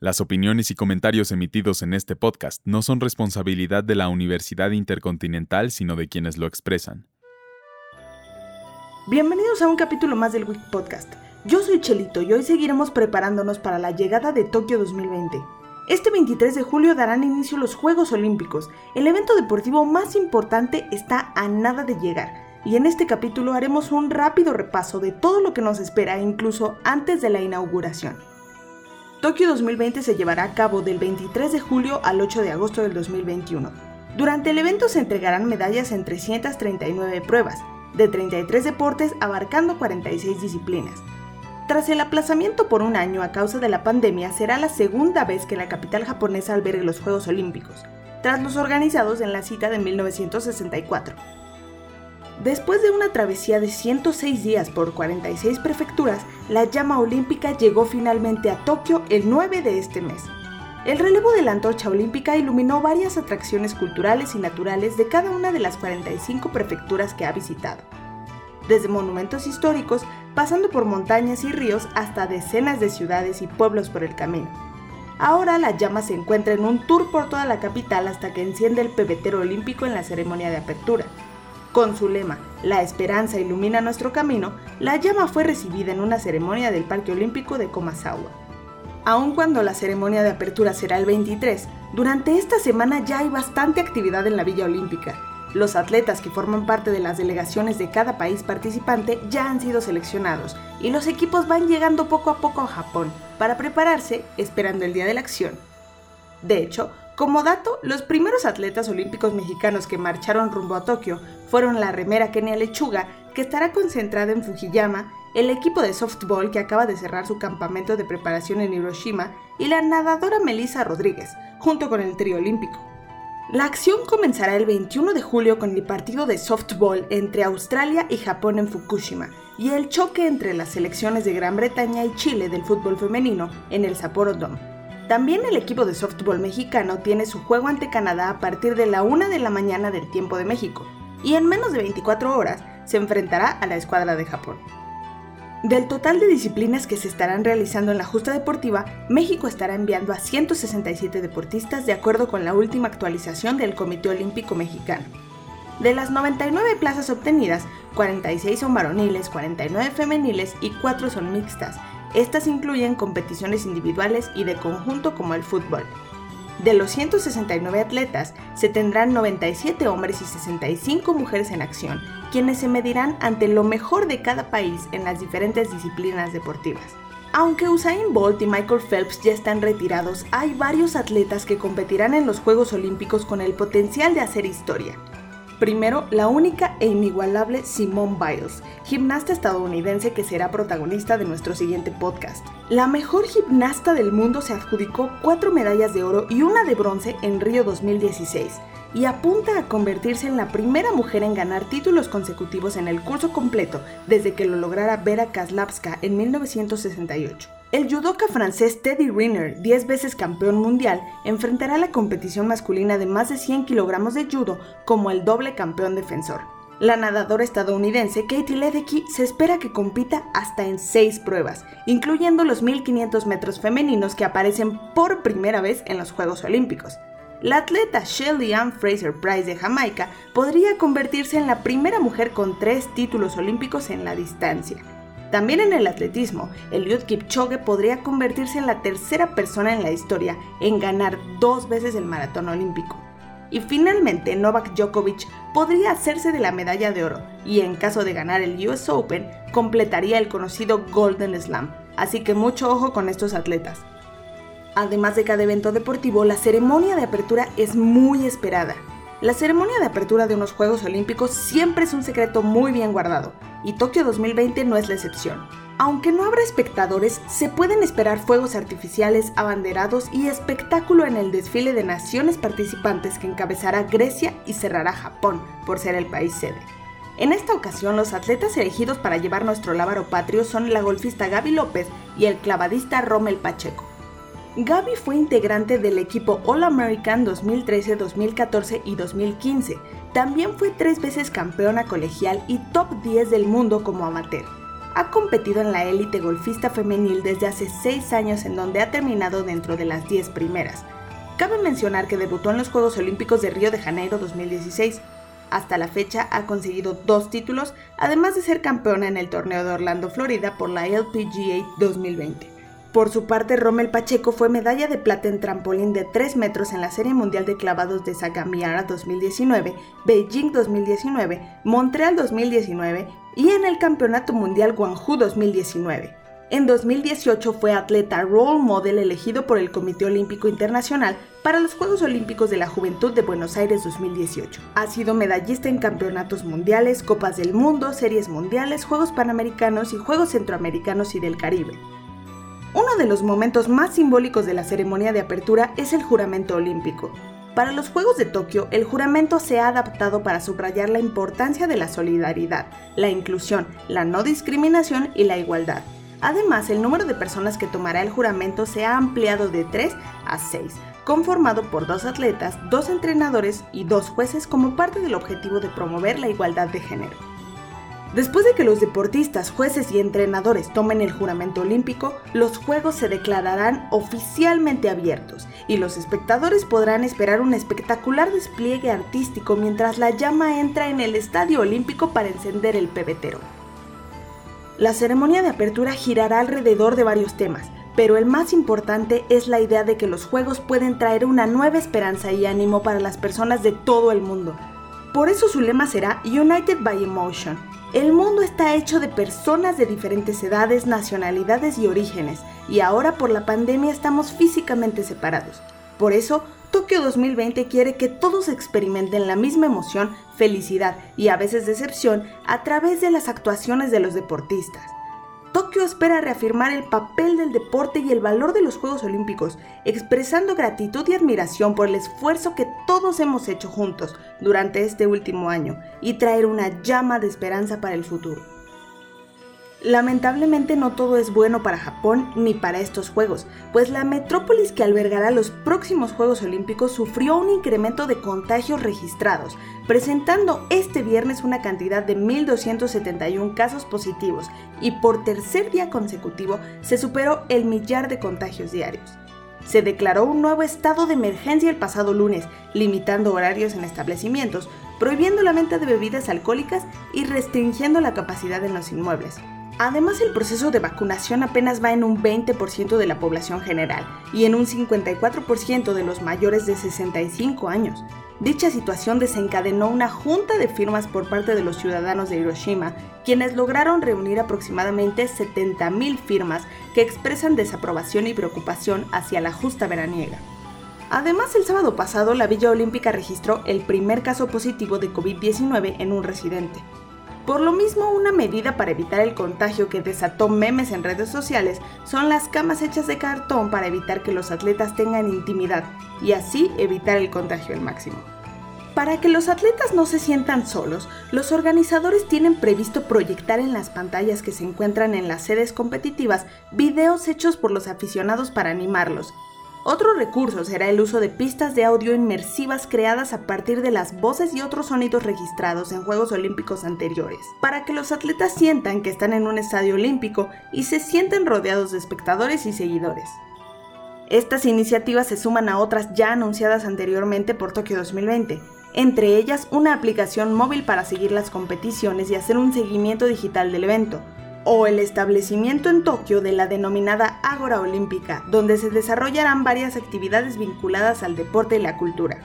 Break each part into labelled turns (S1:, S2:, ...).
S1: Las opiniones y comentarios emitidos en este podcast no son responsabilidad de la Universidad Intercontinental, sino de quienes lo expresan.
S2: Bienvenidos a un capítulo más del Week Podcast. Yo soy Chelito y hoy seguiremos preparándonos para la llegada de Tokio 2020. Este 23 de julio darán inicio los Juegos Olímpicos. El evento deportivo más importante está a nada de llegar. Y en este capítulo haremos un rápido repaso de todo lo que nos espera incluso antes de la inauguración. Tokio 2020 se llevará a cabo del 23 de julio al 8 de agosto del 2021. Durante el evento se entregarán medallas en 339 pruebas, de 33 deportes abarcando 46 disciplinas. Tras el aplazamiento por un año a causa de la pandemia, será la segunda vez que la capital japonesa albergue los Juegos Olímpicos, tras los organizados en la cita de 1964. Después de una travesía de 106 días por 46 prefecturas, la llama olímpica llegó finalmente a Tokio el 9 de este mes. El relevo de la antorcha olímpica iluminó varias atracciones culturales y naturales de cada una de las 45 prefecturas que ha visitado. Desde monumentos históricos, pasando por montañas y ríos hasta decenas de ciudades y pueblos por el camino. Ahora la llama se encuentra en un tour por toda la capital hasta que enciende el pebetero olímpico en la ceremonia de apertura. Con su lema, La esperanza ilumina nuestro camino, la llama fue recibida en una ceremonia del Parque Olímpico de Komasawa. Aun cuando la ceremonia de apertura será el 23, durante esta semana ya hay bastante actividad en la Villa Olímpica. Los atletas que forman parte de las delegaciones de cada país participante ya han sido seleccionados y los equipos van llegando poco a poco a Japón para prepararse esperando el día de la acción. De hecho, como dato, los primeros atletas olímpicos mexicanos que marcharon rumbo a Tokio fueron la remera Kenia Lechuga, que estará concentrada en Fujiyama, el equipo de softball que acaba de cerrar su campamento de preparación en Hiroshima y la nadadora Melissa Rodríguez, junto con el trío olímpico. La acción comenzará el 21 de julio con el partido de softball entre Australia y Japón en Fukushima y el choque entre las selecciones de Gran Bretaña y Chile del fútbol femenino en el Sapporo Dome. También el equipo de softball mexicano tiene su juego ante Canadá a partir de la 1 de la mañana del tiempo de México, y en menos de 24 horas se enfrentará a la escuadra de Japón. Del total de disciplinas que se estarán realizando en la justa deportiva, México estará enviando a 167 deportistas de acuerdo con la última actualización del Comité Olímpico Mexicano. De las 99 plazas obtenidas, 46 son varoniles, 49 femeniles y 4 son mixtas, estas incluyen competiciones individuales y de conjunto como el fútbol. De los 169 atletas, se tendrán 97 hombres y 65 mujeres en acción, quienes se medirán ante lo mejor de cada país en las diferentes disciplinas deportivas. Aunque Usain Bolt y Michael Phelps ya están retirados, hay varios atletas que competirán en los Juegos Olímpicos con el potencial de hacer historia. Primero, la única e inigualable Simone Biles, gimnasta estadounidense que será protagonista de nuestro siguiente podcast. La mejor gimnasta del mundo se adjudicó cuatro medallas de oro y una de bronce en Río 2016 y apunta a convertirse en la primera mujer en ganar títulos consecutivos en el curso completo desde que lo lograra Vera Kaslavska en 1968. El judoka francés Teddy Riner, 10 veces campeón mundial, enfrentará la competición masculina de más de 100 kilogramos de judo como el doble campeón defensor. La nadadora estadounidense Katie Ledecky se espera que compita hasta en 6 pruebas, incluyendo los 1500 metros femeninos que aparecen por primera vez en los Juegos Olímpicos. La atleta Shelly Ann Fraser Price de Jamaica podría convertirse en la primera mujer con tres títulos olímpicos en la distancia. También en el atletismo, Eliud Kipchoge podría convertirse en la tercera persona en la historia en ganar dos veces el maratón olímpico. Y finalmente, Novak Djokovic podría hacerse de la medalla de oro y en caso de ganar el US Open, completaría el conocido Golden Slam. Así que mucho ojo con estos atletas. Además de cada evento deportivo, la ceremonia de apertura es muy esperada. La ceremonia de apertura de unos Juegos Olímpicos siempre es un secreto muy bien guardado, y Tokio 2020 no es la excepción. Aunque no habrá espectadores, se pueden esperar fuegos artificiales, abanderados y espectáculo en el desfile de naciones participantes que encabezará Grecia y cerrará Japón, por ser el país sede. En esta ocasión, los atletas elegidos para llevar nuestro lábaro patrio son la golfista Gaby López y el clavadista Rommel Pacheco. Gaby fue integrante del equipo All American 2013, 2014 y 2015. También fue tres veces campeona colegial y top 10 del mundo como amateur. ha competido en la élite golfista femenil desde hace 6 años en donde ha terminado dentro de las 10 primeras. Cabe mencionar que debutó en los Juegos Olímpicos de Río de Janeiro 2016. Hasta la fecha ha conseguido dos títulos, además de ser campeona en el torneo de Orlando, Florida por la LPGA 2020. Por su parte, Rommel Pacheco fue medalla de plata en trampolín de 3 metros en la Serie Mundial de Clavados de Sagamiara 2019, Beijing 2019, Montreal 2019 y en el Campeonato Mundial Guangzhou 2019. En 2018 fue atleta role model elegido por el Comité Olímpico Internacional para los Juegos Olímpicos de la Juventud de Buenos Aires 2018. Ha sido medallista en campeonatos mundiales, Copas del Mundo, Series Mundiales, Juegos Panamericanos y Juegos Centroamericanos y del Caribe. Uno de los momentos más simbólicos de la ceremonia de apertura es el juramento olímpico. Para los Juegos de Tokio, el juramento se ha adaptado para subrayar la importancia de la solidaridad, la inclusión, la no discriminación y la igualdad. Además, el número de personas que tomará el juramento se ha ampliado de 3 a 6, conformado por dos atletas, dos entrenadores y dos jueces como parte del objetivo de promover la igualdad de género. Después de que los deportistas, jueces y entrenadores tomen el juramento olímpico, los Juegos se declararán oficialmente abiertos y los espectadores podrán esperar un espectacular despliegue artístico mientras la llama entra en el Estadio Olímpico para encender el pebetero. La ceremonia de apertura girará alrededor de varios temas, pero el más importante es la idea de que los Juegos pueden traer una nueva esperanza y ánimo para las personas de todo el mundo. Por eso su lema será United by Emotion, el mundo está hecho de personas de diferentes edades, nacionalidades y orígenes, y ahora por la pandemia estamos físicamente separados. Por eso, Tokio 2020 quiere que todos experimenten la misma emoción, felicidad y a veces decepción a través de las actuaciones de los deportistas. Tokio espera reafirmar el papel del deporte y el valor de los Juegos Olímpicos, expresando gratitud y admiración por el esfuerzo que todos hemos hecho juntos durante este último año y traer una llama de esperanza para el futuro. Lamentablemente no todo es bueno para Japón ni para estos Juegos, pues la metrópolis que albergará los próximos Juegos Olímpicos sufrió un incremento de contagios registrados, presentando este viernes una cantidad de 1.271 casos positivos y por tercer día consecutivo se superó el millar de contagios diarios. Se declaró un nuevo estado de emergencia el pasado lunes, limitando horarios en establecimientos, prohibiendo la venta de bebidas alcohólicas y restringiendo la capacidad en los inmuebles. Además, el proceso de vacunación apenas va en un 20% de la población general y en un 54% de los mayores de 65 años. Dicha situación desencadenó una junta de firmas por parte de los ciudadanos de Hiroshima, quienes lograron reunir aproximadamente 70.000 firmas que expresan desaprobación y preocupación hacia la justa veraniega. Además, el sábado pasado la Villa Olímpica registró el primer caso positivo de COVID-19 en un residente. Por lo mismo, una medida para evitar el contagio que desató memes en redes sociales son las camas hechas de cartón para evitar que los atletas tengan intimidad y así evitar el contagio al máximo. Para que los atletas no se sientan solos, los organizadores tienen previsto proyectar en las pantallas que se encuentran en las sedes competitivas videos hechos por los aficionados para animarlos otro recurso será el uso de pistas de audio inmersivas creadas a partir de las voces y otros sonidos registrados en Juegos Olímpicos anteriores, para que los atletas sientan que están en un estadio olímpico y se sienten rodeados de espectadores y seguidores. Estas iniciativas se suman a otras ya anunciadas anteriormente por Tokio 2020, entre ellas una aplicación móvil para seguir las competiciones y hacer un seguimiento digital del evento, o el establecimiento en Tokio de la denominada Ágora Olímpica, donde se desarrollarán varias actividades vinculadas al deporte y la cultura.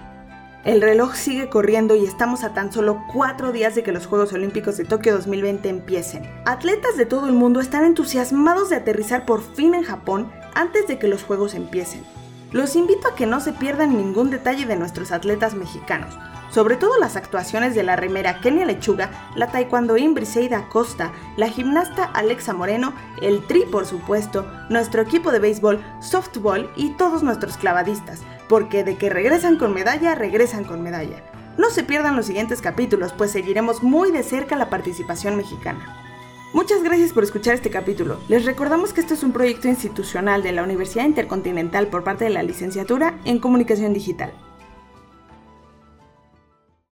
S2: El reloj sigue corriendo y estamos a tan solo cuatro días de que los Juegos Olímpicos de Tokio 2020 empiecen. Atletas de todo el mundo están entusiasmados de aterrizar por fin en Japón antes de que los Juegos empiecen. Los invito a que no se pierdan ningún detalle de nuestros atletas mexicanos, sobre todo las actuaciones de la remera Kenia Lechuga, la taekwondoín Briseida Costa, la gimnasta Alexa Moreno, el tri por supuesto, nuestro equipo de béisbol, softball y todos nuestros clavadistas, porque de que regresan con medalla, regresan con medalla. No se pierdan los siguientes capítulos, pues seguiremos muy de cerca la participación mexicana. Muchas gracias por escuchar este capítulo. Les recordamos que esto es un proyecto institucional de la Universidad Intercontinental por parte de la Licenciatura en Comunicación Digital.